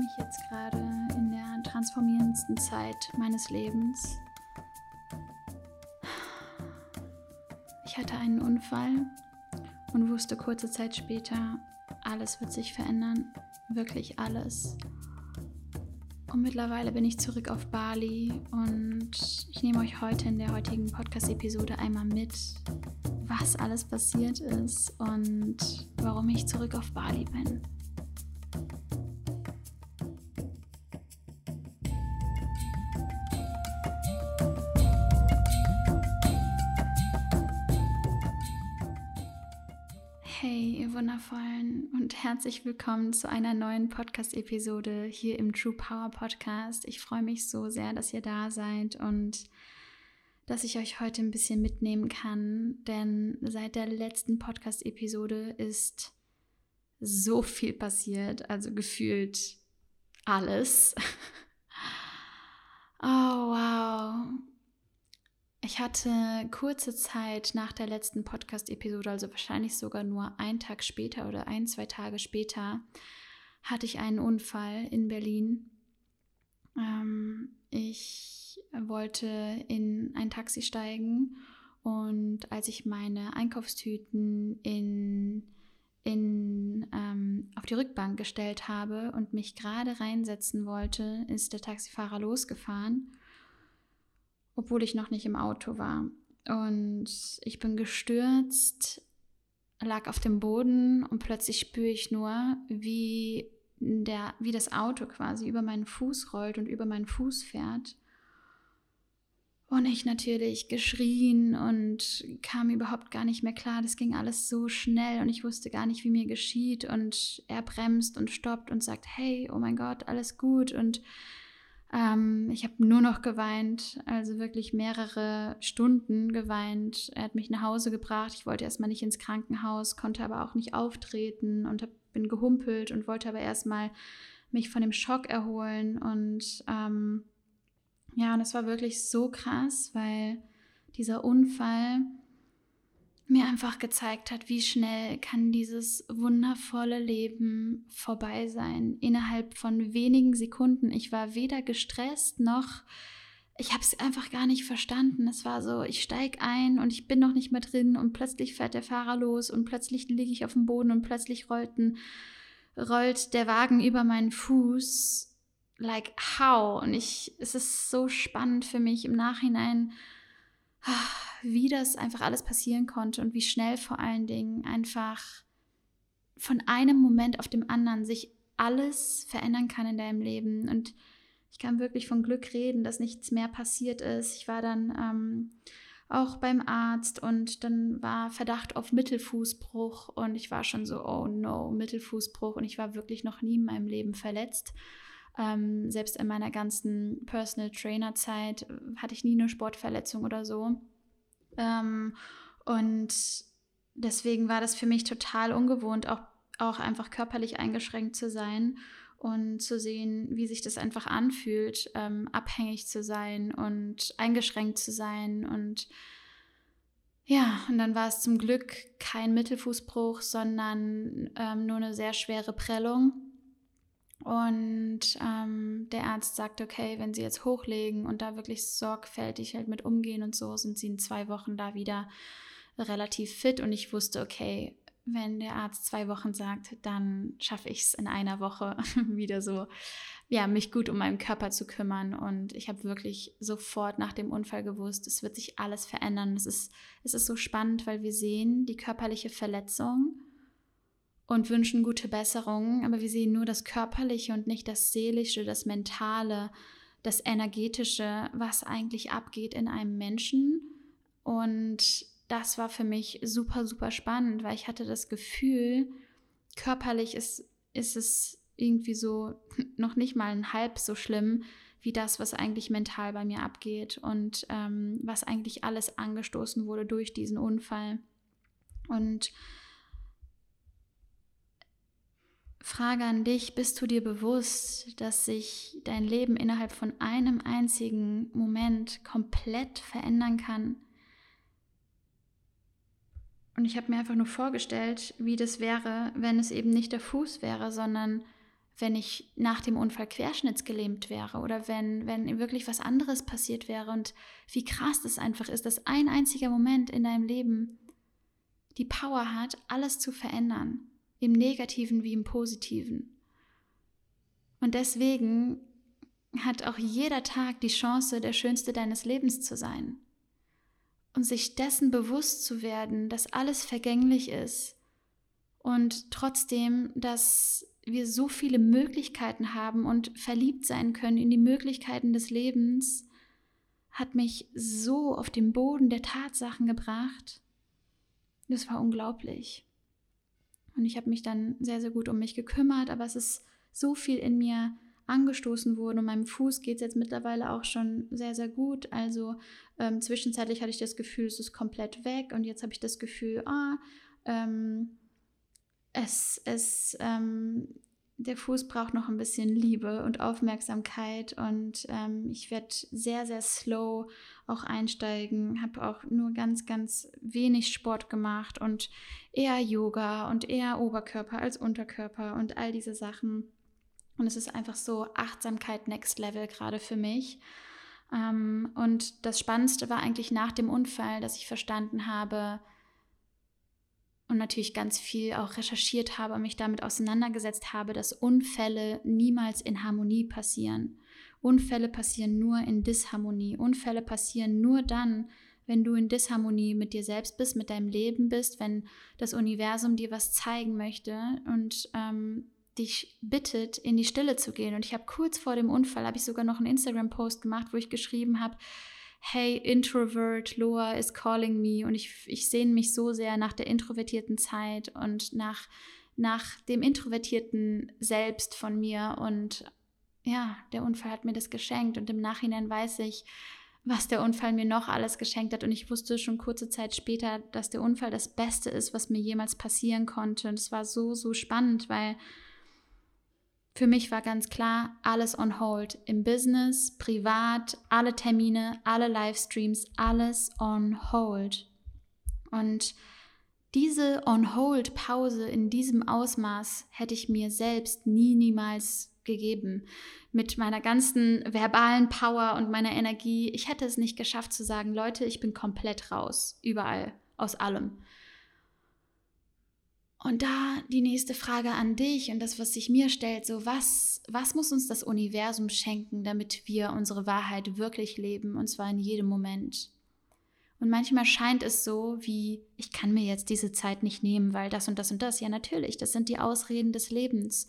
mich jetzt gerade in der transformierendsten Zeit meines Lebens. Ich hatte einen Unfall und wusste kurze Zeit später, alles wird sich verändern, wirklich alles. Und mittlerweile bin ich zurück auf Bali und ich nehme euch heute in der heutigen Podcast-Episode einmal mit, was alles passiert ist und warum ich zurück auf Bali bin. Hey, ihr Wundervollen und herzlich willkommen zu einer neuen Podcast-Episode hier im True Power Podcast. Ich freue mich so sehr, dass ihr da seid und dass ich euch heute ein bisschen mitnehmen kann, denn seit der letzten Podcast-Episode ist so viel passiert, also gefühlt alles. oh, wow. Ich hatte kurze Zeit nach der letzten Podcast-Episode, also wahrscheinlich sogar nur einen Tag später oder ein, zwei Tage später, hatte ich einen Unfall in Berlin. Ähm, ich wollte in ein Taxi steigen und als ich meine Einkaufstüten in, in, ähm, auf die Rückbank gestellt habe und mich gerade reinsetzen wollte, ist der Taxifahrer losgefahren obwohl ich noch nicht im Auto war. Und ich bin gestürzt, lag auf dem Boden und plötzlich spüre ich nur, wie, der, wie das Auto quasi über meinen Fuß rollt und über meinen Fuß fährt. Und ich natürlich geschrien und kam überhaupt gar nicht mehr klar. Das ging alles so schnell und ich wusste gar nicht, wie mir geschieht. Und er bremst und stoppt und sagt, hey, oh mein Gott, alles gut. Und ähm, ich habe nur noch geweint, also wirklich mehrere Stunden geweint. Er hat mich nach Hause gebracht. Ich wollte erstmal nicht ins Krankenhaus, konnte aber auch nicht auftreten und hab, bin gehumpelt und wollte aber erstmal mich von dem Schock erholen. Und ähm, ja, und es war wirklich so krass, weil dieser Unfall mir einfach gezeigt hat, wie schnell kann dieses wundervolle Leben vorbei sein. Innerhalb von wenigen Sekunden. Ich war weder gestresst noch, ich habe es einfach gar nicht verstanden. Es war so, ich steige ein und ich bin noch nicht mehr drin und plötzlich fährt der Fahrer los und plötzlich liege ich auf dem Boden und plötzlich rollten, rollt der Wagen über meinen Fuß. Like how? Und ich, es ist so spannend für mich im Nachhinein wie das einfach alles passieren konnte und wie schnell vor allen Dingen einfach von einem Moment auf dem anderen sich alles verändern kann in deinem Leben. Und ich kann wirklich von Glück reden, dass nichts mehr passiert ist. Ich war dann ähm, auch beim Arzt und dann war Verdacht auf Mittelfußbruch und ich war schon so, oh no, Mittelfußbruch und ich war wirklich noch nie in meinem Leben verletzt. Ähm, selbst in meiner ganzen Personal Trainer Zeit äh, hatte ich nie eine Sportverletzung oder so. Ähm, und deswegen war das für mich total ungewohnt, auch, auch einfach körperlich eingeschränkt zu sein und zu sehen, wie sich das einfach anfühlt, ähm, abhängig zu sein und eingeschränkt zu sein. Und ja, und dann war es zum Glück kein Mittelfußbruch, sondern ähm, nur eine sehr schwere Prellung. Und ähm, der Arzt sagt, okay, wenn Sie jetzt hochlegen und da wirklich sorgfältig halt mit umgehen und so, sind Sie in zwei Wochen da wieder relativ fit. Und ich wusste, okay, wenn der Arzt zwei Wochen sagt, dann schaffe ich es in einer Woche wieder so, ja, mich gut um meinen Körper zu kümmern. Und ich habe wirklich sofort nach dem Unfall gewusst, es wird sich alles verändern. Es ist, es ist so spannend, weil wir sehen die körperliche Verletzung und wünschen gute Besserung, aber wir sehen nur das Körperliche und nicht das Seelische, das Mentale, das Energetische, was eigentlich abgeht in einem Menschen. Und das war für mich super, super spannend, weil ich hatte das Gefühl, körperlich ist, ist es irgendwie so noch nicht mal ein halb so schlimm wie das, was eigentlich mental bei mir abgeht und ähm, was eigentlich alles angestoßen wurde durch diesen Unfall. Und Frage an dich, bist du dir bewusst, dass sich dein Leben innerhalb von einem einzigen Moment komplett verändern kann? Und ich habe mir einfach nur vorgestellt, wie das wäre, wenn es eben nicht der Fuß wäre, sondern wenn ich nach dem Unfall querschnittsgelähmt wäre oder wenn, wenn wirklich was anderes passiert wäre und wie krass das einfach ist, dass ein einziger Moment in deinem Leben die Power hat, alles zu verändern, im negativen wie im positiven. Und deswegen hat auch jeder Tag die Chance, der schönste deines Lebens zu sein. Und sich dessen bewusst zu werden, dass alles vergänglich ist und trotzdem, dass wir so viele Möglichkeiten haben und verliebt sein können in die Möglichkeiten des Lebens, hat mich so auf den Boden der Tatsachen gebracht. Das war unglaublich. Und ich habe mich dann sehr, sehr gut um mich gekümmert, aber es ist so viel in mir angestoßen worden und meinem Fuß geht es jetzt mittlerweile auch schon sehr, sehr gut. Also ähm, zwischenzeitlich hatte ich das Gefühl, es ist komplett weg und jetzt habe ich das Gefühl, ah, ähm, es, es, ähm, der Fuß braucht noch ein bisschen Liebe und Aufmerksamkeit und ähm, ich werde sehr, sehr slow auch einsteigen, habe auch nur ganz, ganz wenig Sport gemacht und eher Yoga und eher Oberkörper als Unterkörper und all diese Sachen. Und es ist einfach so Achtsamkeit Next Level gerade für mich. Ähm, und das Spannendste war eigentlich nach dem Unfall, dass ich verstanden habe, und natürlich ganz viel auch recherchiert habe, mich damit auseinandergesetzt habe, dass Unfälle niemals in Harmonie passieren. Unfälle passieren nur in Disharmonie. Unfälle passieren nur dann, wenn du in Disharmonie mit dir selbst bist, mit deinem Leben bist, wenn das Universum dir was zeigen möchte und ähm, dich bittet, in die Stille zu gehen. Und ich habe kurz vor dem Unfall, habe ich sogar noch einen Instagram-Post gemacht, wo ich geschrieben habe, hey, Introvert, Loa is calling me und ich, ich sehne mich so sehr nach der introvertierten Zeit und nach, nach dem introvertierten Selbst von mir und ja, der Unfall hat mir das geschenkt und im Nachhinein weiß ich, was der Unfall mir noch alles geschenkt hat und ich wusste schon kurze Zeit später, dass der Unfall das Beste ist, was mir jemals passieren konnte und es war so, so spannend, weil für mich war ganz klar, alles on hold. Im Business, privat, alle Termine, alle Livestreams, alles on hold. Und diese On-Hold-Pause in diesem Ausmaß hätte ich mir selbst nie, niemals gegeben. Mit meiner ganzen verbalen Power und meiner Energie. Ich hätte es nicht geschafft zu sagen, Leute, ich bin komplett raus. Überall. Aus allem. Und da die nächste Frage an dich und das, was sich mir stellt, so was, was muss uns das Universum schenken, damit wir unsere Wahrheit wirklich leben und zwar in jedem Moment? Und manchmal scheint es so, wie ich kann mir jetzt diese Zeit nicht nehmen, weil das und das und das. Ja, natürlich, das sind die Ausreden des Lebens.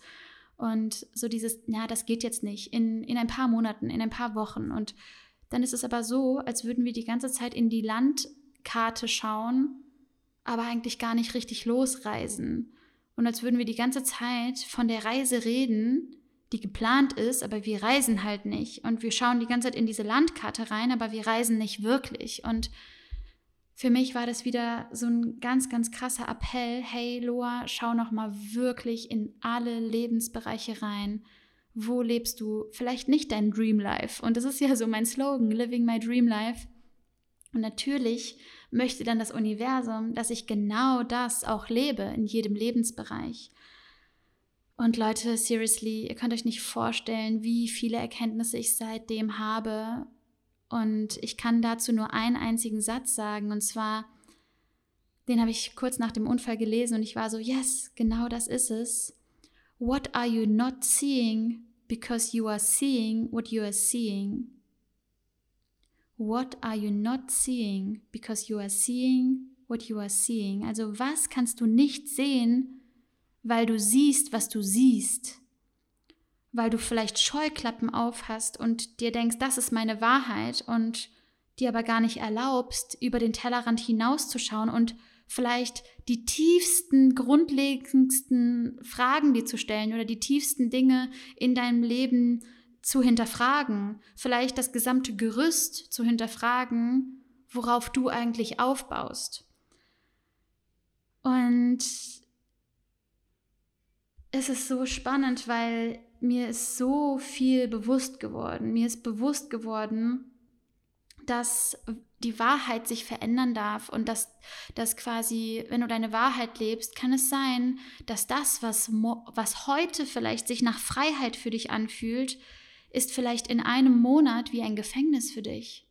Und so dieses, ja, das geht jetzt nicht, in, in ein paar Monaten, in ein paar Wochen. Und dann ist es aber so, als würden wir die ganze Zeit in die Landkarte schauen aber eigentlich gar nicht richtig losreisen. Und als würden wir die ganze Zeit von der Reise reden, die geplant ist, aber wir reisen halt nicht. Und wir schauen die ganze Zeit in diese Landkarte rein, aber wir reisen nicht wirklich. Und für mich war das wieder so ein ganz, ganz krasser Appell. Hey Loa, schau noch mal wirklich in alle Lebensbereiche rein. Wo lebst du? Vielleicht nicht dein Dream Life. Und das ist ja so mein Slogan, Living My Dream Life. Und natürlich möchte dann das Universum, dass ich genau das auch lebe in jedem Lebensbereich. Und Leute, seriously, ihr könnt euch nicht vorstellen, wie viele Erkenntnisse ich seitdem habe. Und ich kann dazu nur einen einzigen Satz sagen, und zwar, den habe ich kurz nach dem Unfall gelesen und ich war so, yes, genau das ist es. What are you not seeing because you are seeing what you are seeing? What are you not seeing? Because you are seeing what you are seeing. Also was kannst du nicht sehen, weil du siehst, was du siehst? Weil du vielleicht Scheuklappen auf hast und dir denkst, das ist meine Wahrheit und dir aber gar nicht erlaubst, über den Tellerrand hinauszuschauen und vielleicht die tiefsten, grundlegendsten Fragen dir zu stellen oder die tiefsten Dinge in deinem Leben zu hinterfragen, vielleicht das gesamte Gerüst zu hinterfragen, worauf du eigentlich aufbaust. Und es ist so spannend, weil mir ist so viel bewusst geworden. Mir ist bewusst geworden, dass die Wahrheit sich verändern darf und dass, dass quasi, wenn du deine Wahrheit lebst, kann es sein, dass das, was, was heute vielleicht sich nach Freiheit für dich anfühlt, ist vielleicht in einem Monat wie ein Gefängnis für dich.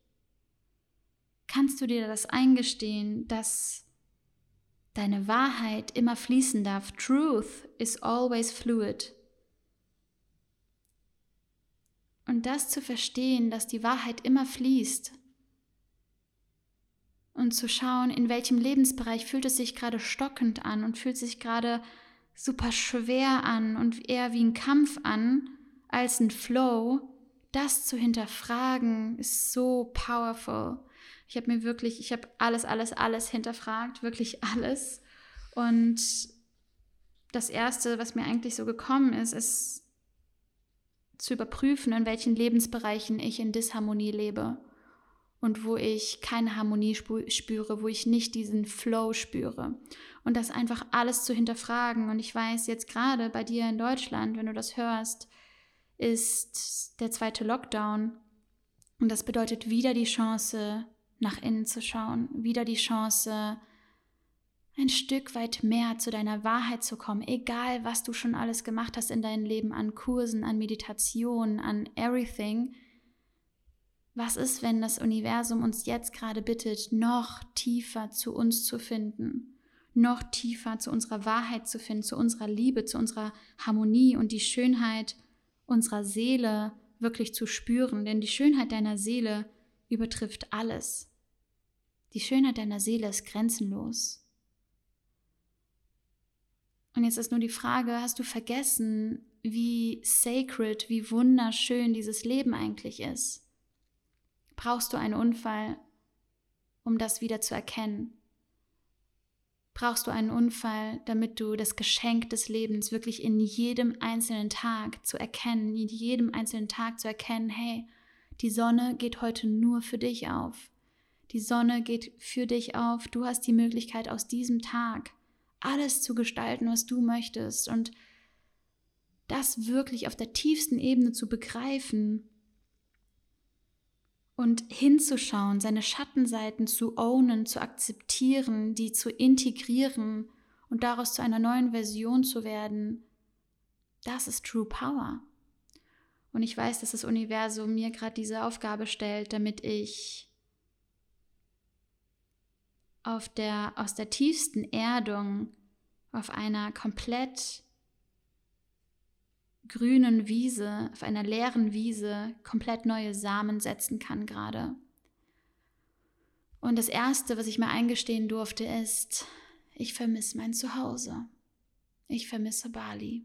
Kannst du dir das eingestehen, dass deine Wahrheit immer fließen darf? Truth is always fluid. Und das zu verstehen, dass die Wahrheit immer fließt und zu schauen, in welchem Lebensbereich fühlt es sich gerade stockend an und fühlt sich gerade super schwer an und eher wie ein Kampf an als ein Flow, das zu hinterfragen, ist so powerful. Ich habe mir wirklich, ich habe alles, alles, alles hinterfragt, wirklich alles. Und das Erste, was mir eigentlich so gekommen ist, ist zu überprüfen, in welchen Lebensbereichen ich in Disharmonie lebe und wo ich keine Harmonie spüre, wo ich nicht diesen Flow spüre. Und das einfach alles zu hinterfragen. Und ich weiß jetzt gerade bei dir in Deutschland, wenn du das hörst, ist der zweite Lockdown. Und das bedeutet wieder die Chance, nach innen zu schauen, wieder die Chance, ein Stück weit mehr zu deiner Wahrheit zu kommen, egal was du schon alles gemacht hast in deinem Leben an Kursen, an Meditationen, an everything. Was ist, wenn das Universum uns jetzt gerade bittet, noch tiefer zu uns zu finden, noch tiefer zu unserer Wahrheit zu finden, zu unserer Liebe, zu unserer Harmonie und die Schönheit unserer Seele wirklich zu spüren? Denn die Schönheit deiner Seele übertrifft alles. Die Schönheit deiner Seele ist grenzenlos. Und jetzt ist nur die Frage, hast du vergessen, wie sacred, wie wunderschön dieses Leben eigentlich ist? Brauchst du einen Unfall, um das wieder zu erkennen? Brauchst du einen Unfall, damit du das Geschenk des Lebens wirklich in jedem einzelnen Tag zu erkennen, in jedem einzelnen Tag zu erkennen, hey, die Sonne geht heute nur für dich auf. Die Sonne geht für dich auf. Du hast die Möglichkeit aus diesem Tag alles zu gestalten, was du möchtest und das wirklich auf der tiefsten Ebene zu begreifen und hinzuschauen, seine Schattenseiten zu ownen, zu akzeptieren, die zu integrieren und daraus zu einer neuen Version zu werden, das ist True Power. Und ich weiß, dass das Universum mir gerade diese Aufgabe stellt, damit ich auf der, aus der tiefsten Erdung auf einer komplett grünen Wiese, auf einer leeren Wiese komplett neue Samen setzen kann gerade. Und das Erste, was ich mir eingestehen durfte, ist, ich vermisse mein Zuhause. Ich vermisse Bali.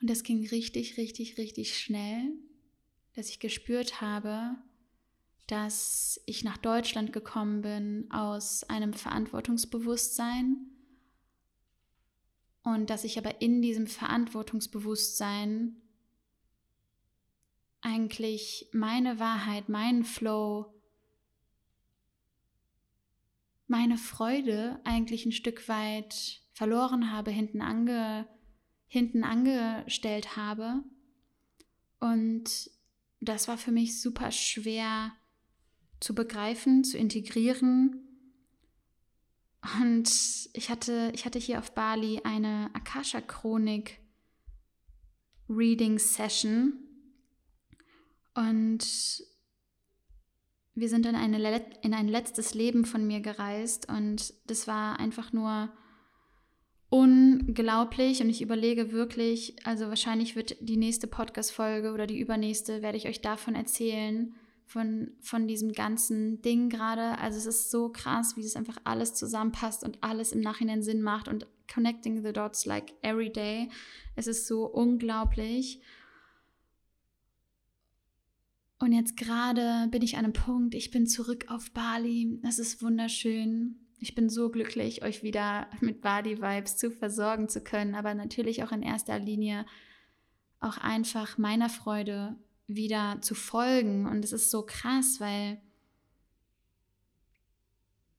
Und das ging richtig, richtig, richtig schnell, dass ich gespürt habe, dass ich nach Deutschland gekommen bin aus einem Verantwortungsbewusstsein, und dass ich aber in diesem Verantwortungsbewusstsein eigentlich meine Wahrheit, meinen Flow, meine Freude eigentlich ein Stück weit verloren habe, hinten, ange, hinten angestellt habe. Und das war für mich super schwer zu begreifen, zu integrieren und ich hatte, ich hatte hier auf Bali eine Akasha-Chronik Reading Session. Und wir sind in, eine, in ein letztes Leben von mir gereist. Und das war einfach nur unglaublich. Und ich überlege wirklich, also wahrscheinlich wird die nächste Podcast-Folge oder die übernächste, werde ich euch davon erzählen, von, von diesem ganzen Ding gerade. Also es ist so krass, wie es einfach alles zusammenpasst und alles im Nachhinein Sinn macht und connecting the dots like every day. Es ist so unglaublich. Und jetzt gerade bin ich an einem Punkt, ich bin zurück auf Bali. Es ist wunderschön. Ich bin so glücklich, euch wieder mit Bali-Vibes zu versorgen zu können, aber natürlich auch in erster Linie auch einfach meiner Freude wieder zu folgen. Und es ist so krass, weil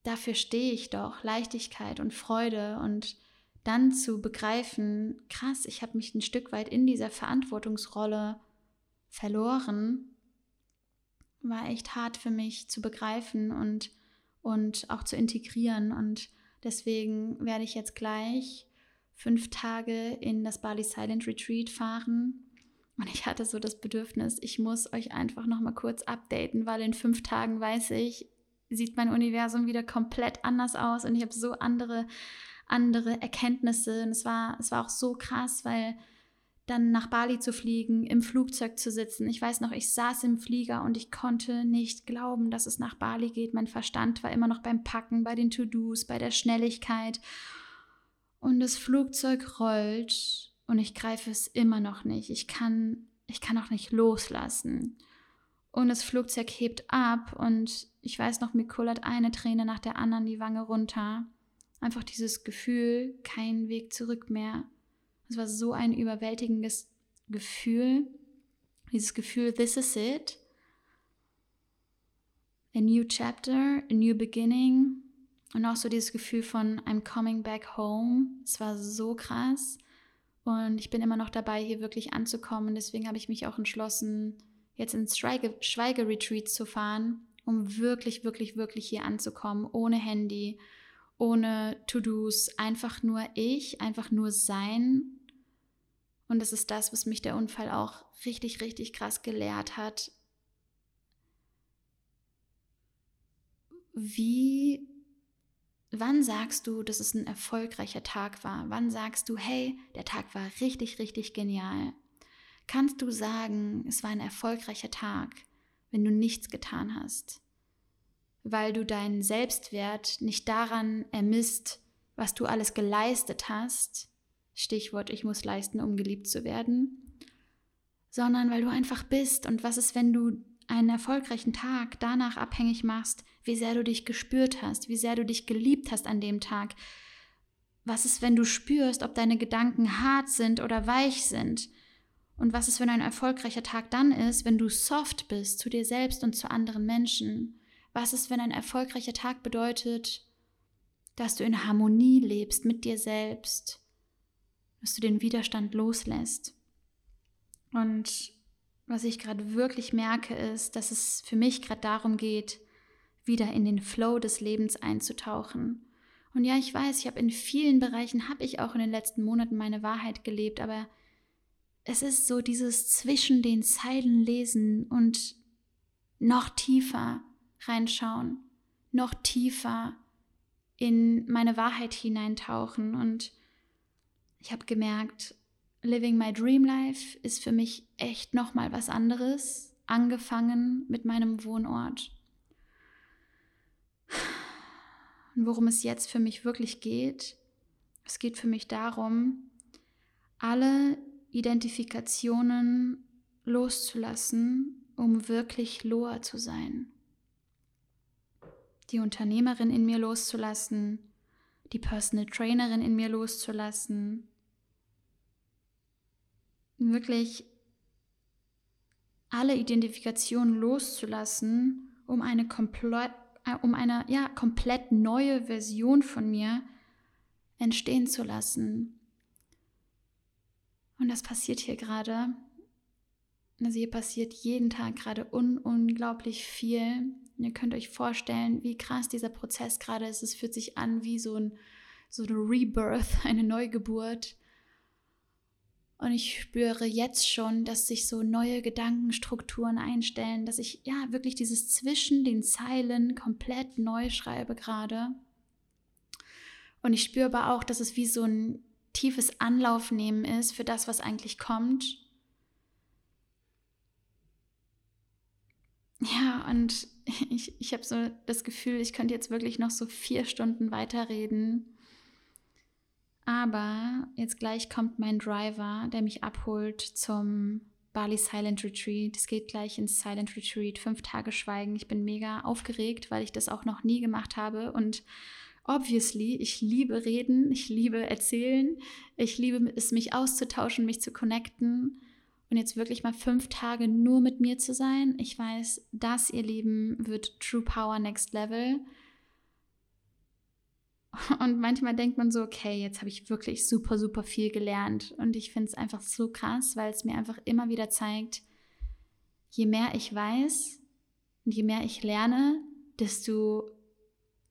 dafür stehe ich doch, Leichtigkeit und Freude und dann zu begreifen, krass, ich habe mich ein Stück weit in dieser Verantwortungsrolle verloren, war echt hart für mich zu begreifen und, und auch zu integrieren. Und deswegen werde ich jetzt gleich fünf Tage in das Bali Silent Retreat fahren. Und ich hatte so das Bedürfnis, ich muss euch einfach noch mal kurz updaten, weil in fünf Tagen weiß ich, sieht mein Universum wieder komplett anders aus und ich habe so andere, andere Erkenntnisse. Und es war, es war auch so krass, weil dann nach Bali zu fliegen, im Flugzeug zu sitzen. Ich weiß noch, ich saß im Flieger und ich konnte nicht glauben, dass es nach Bali geht. Mein Verstand war immer noch beim Packen, bei den To-Dos, bei der Schnelligkeit. Und das Flugzeug rollt und ich greife es immer noch nicht. Ich kann, ich kann auch nicht loslassen. Und das Flugzeug hebt ab und ich weiß noch, mir kullert eine Träne nach der anderen die Wange runter. Einfach dieses Gefühl, kein Weg zurück mehr. Es war so ein überwältigendes Gefühl. Dieses Gefühl, this is it. A new chapter, a new beginning. Und auch so dieses Gefühl von I'm coming back home. Es war so krass. Und ich bin immer noch dabei, hier wirklich anzukommen. Deswegen habe ich mich auch entschlossen, jetzt ins Schweige Schweigeretreat zu fahren, um wirklich, wirklich, wirklich hier anzukommen, ohne Handy, ohne To-Dos, einfach nur ich, einfach nur sein. Und das ist das, was mich der Unfall auch richtig, richtig krass gelehrt hat. Wie, wann sagst du, dass es ein erfolgreicher Tag war? Wann sagst du, hey, der Tag war richtig, richtig genial? kannst du sagen, es war ein erfolgreicher Tag, wenn du nichts getan hast, weil du deinen Selbstwert nicht daran ermisst, was du alles geleistet hast, Stichwort, ich muss leisten, um geliebt zu werden, sondern weil du einfach bist. Und was ist, wenn du einen erfolgreichen Tag danach abhängig machst, wie sehr du dich gespürt hast, wie sehr du dich geliebt hast an dem Tag? Was ist, wenn du spürst, ob deine Gedanken hart sind oder weich sind? Und was ist, wenn ein erfolgreicher Tag dann ist, wenn du soft bist zu dir selbst und zu anderen Menschen? Was ist, wenn ein erfolgreicher Tag bedeutet, dass du in Harmonie lebst mit dir selbst, dass du den Widerstand loslässt? Und was ich gerade wirklich merke, ist, dass es für mich gerade darum geht, wieder in den Flow des Lebens einzutauchen. Und ja, ich weiß, ich habe in vielen Bereichen, habe ich auch in den letzten Monaten meine Wahrheit gelebt, aber es ist so dieses zwischen den Zeilen lesen und noch tiefer reinschauen, noch tiefer in meine Wahrheit hineintauchen. Und ich habe gemerkt, Living My Dream Life ist für mich echt nochmal was anderes, angefangen mit meinem Wohnort. Und worum es jetzt für mich wirklich geht, es geht für mich darum, alle Identifikationen loszulassen, um wirklich Loa zu sein. Die Unternehmerin in mir loszulassen, die Personal Trainerin in mir loszulassen, wirklich alle Identifikationen loszulassen, um eine komplett, äh, um eine ja, komplett neue Version von mir entstehen zu lassen, und das passiert hier gerade. Also hier passiert jeden Tag gerade un unglaublich viel. Ihr könnt euch vorstellen, wie krass dieser Prozess gerade ist. Es fühlt sich an wie so ein so eine Rebirth, eine Neugeburt. Und ich spüre jetzt schon, dass sich so neue Gedankenstrukturen einstellen, dass ich ja wirklich dieses zwischen den Zeilen komplett neu schreibe gerade. Und ich spüre aber auch, dass es wie so ein tiefes Anlaufnehmen ist für das, was eigentlich kommt. Ja, und ich, ich habe so das Gefühl, ich könnte jetzt wirklich noch so vier Stunden weiterreden. Aber jetzt gleich kommt mein Driver, der mich abholt zum Bali Silent Retreat. Es geht gleich ins Silent Retreat, fünf Tage Schweigen. Ich bin mega aufgeregt, weil ich das auch noch nie gemacht habe und Obviously, ich liebe reden, ich liebe erzählen, ich liebe es, mich auszutauschen, mich zu connecten und jetzt wirklich mal fünf Tage nur mit mir zu sein. Ich weiß, das, ihr Lieben, wird True Power Next Level. Und manchmal denkt man so, okay, jetzt habe ich wirklich super, super viel gelernt. Und ich finde es einfach so krass, weil es mir einfach immer wieder zeigt, je mehr ich weiß, Und je mehr ich lerne, desto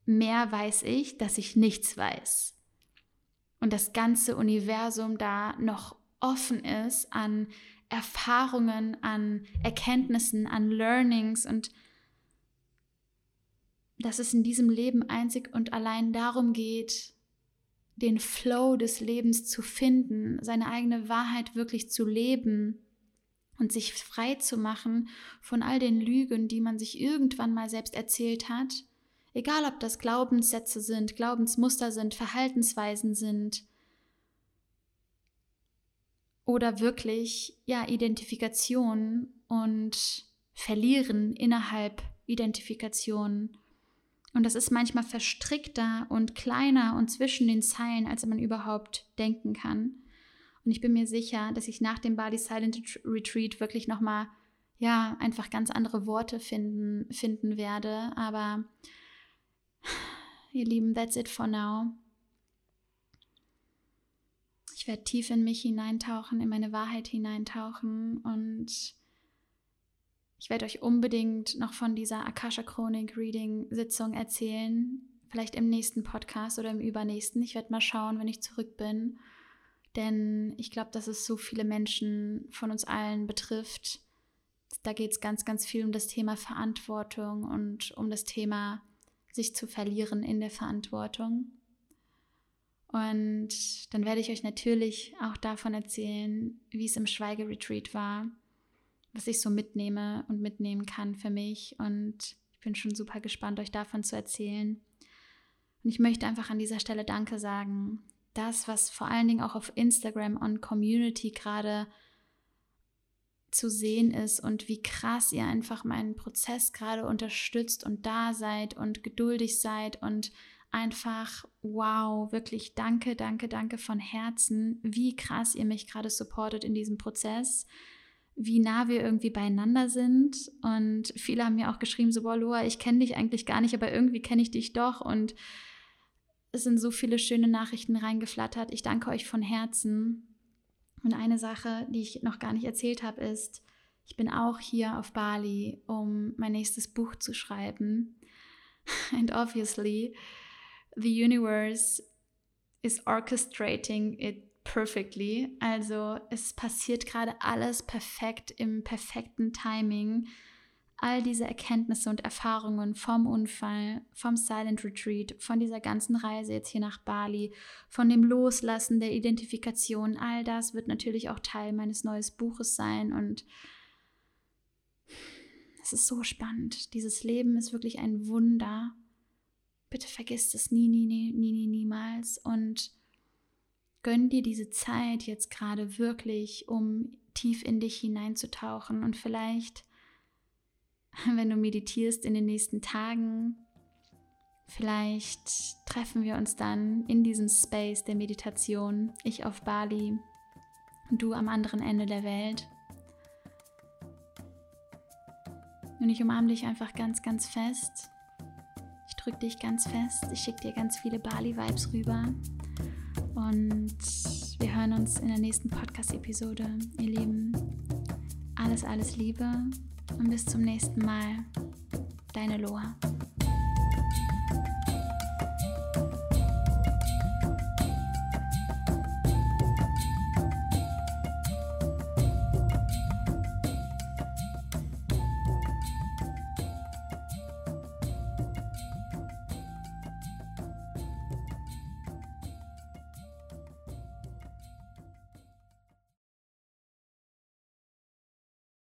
mehr weiß ich, dass ich nichts weiß. Und das ganze Universum da noch offen ist an Erfahrungen, an Erkenntnissen, an Learnings und dass es in diesem Leben einzig und allein darum geht, den Flow des Lebens zu finden, seine eigene Wahrheit wirklich zu leben und sich frei zu machen von all den Lügen, die man sich irgendwann mal selbst erzählt hat, egal ob das Glaubenssätze sind, Glaubensmuster sind, Verhaltensweisen sind oder wirklich ja Identifikation und Verlieren innerhalb Identifikation und das ist manchmal verstrickter und kleiner und zwischen den Zeilen, als man überhaupt denken kann. Und ich bin mir sicher, dass ich nach dem Bali Silent Retreat wirklich nochmal, ja, einfach ganz andere Worte finden, finden werde. Aber ihr Lieben, that's it for now. Ich werde tief in mich hineintauchen, in meine Wahrheit hineintauchen und ich werde euch unbedingt noch von dieser Akasha Chronik Reading Sitzung erzählen. Vielleicht im nächsten Podcast oder im übernächsten. Ich werde mal schauen, wenn ich zurück bin. Denn ich glaube, dass es so viele Menschen von uns allen betrifft. Da geht es ganz, ganz viel um das Thema Verantwortung und um das Thema, sich zu verlieren in der Verantwortung. Und dann werde ich euch natürlich auch davon erzählen, wie es im Schweigeretreat war was ich so mitnehme und mitnehmen kann für mich. Und ich bin schon super gespannt, euch davon zu erzählen. Und ich möchte einfach an dieser Stelle Danke sagen. Das, was vor allen Dingen auch auf Instagram und Community gerade zu sehen ist und wie krass ihr einfach meinen Prozess gerade unterstützt und da seid und geduldig seid und einfach wow, wirklich danke, danke, danke von Herzen, wie krass ihr mich gerade supportet in diesem Prozess wie nah wir irgendwie beieinander sind. Und viele haben mir auch geschrieben, so, boah, Loa, ich kenne dich eigentlich gar nicht, aber irgendwie kenne ich dich doch. Und es sind so viele schöne Nachrichten reingeflattert. Ich danke euch von Herzen. Und eine Sache, die ich noch gar nicht erzählt habe, ist, ich bin auch hier auf Bali, um mein nächstes Buch zu schreiben. And obviously, the universe is orchestrating it perfectly. Also es passiert gerade alles perfekt im perfekten Timing. All diese Erkenntnisse und Erfahrungen vom Unfall, vom Silent Retreat, von dieser ganzen Reise jetzt hier nach Bali, von dem Loslassen der Identifikation, all das wird natürlich auch Teil meines neuen Buches sein und es ist so spannend. Dieses Leben ist wirklich ein Wunder. Bitte vergisst es nie, nie, nie, nie niemals und gönn dir diese Zeit jetzt gerade wirklich, um tief in dich hineinzutauchen und vielleicht, wenn du meditierst in den nächsten Tagen, vielleicht treffen wir uns dann in diesem Space der Meditation, ich auf Bali du am anderen Ende der Welt. Und ich umarme dich einfach ganz, ganz fest. Ich drücke dich ganz fest. Ich schicke dir ganz viele Bali-Vibes rüber. Und hören uns in der nächsten Podcast-Episode. Ihr Lieben, alles, alles Liebe und bis zum nächsten Mal. Deine Loa.